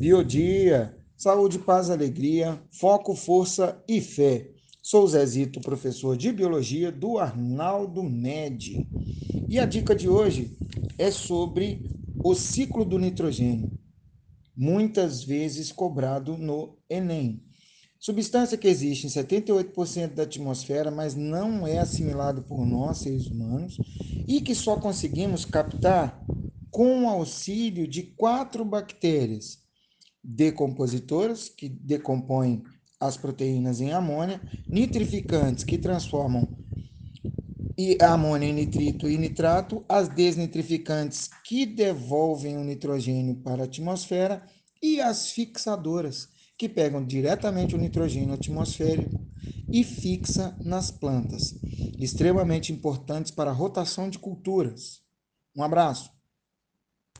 Biodia, saúde, paz, alegria, foco, força e fé. Sou Zezito, professor de biologia do Arnaldo Med. E a dica de hoje é sobre o ciclo do nitrogênio, muitas vezes cobrado no Enem. Substância que existe em 78% da atmosfera, mas não é assimilado por nós, seres humanos, e que só conseguimos captar com o auxílio de quatro bactérias decompositoras, que decompõem as proteínas em amônia, nitrificantes, que transformam amônia em nitrito e nitrato, as desnitrificantes, que devolvem o nitrogênio para a atmosfera, e as fixadoras, que pegam diretamente o nitrogênio atmosférico e fixa nas plantas, extremamente importantes para a rotação de culturas. Um abraço.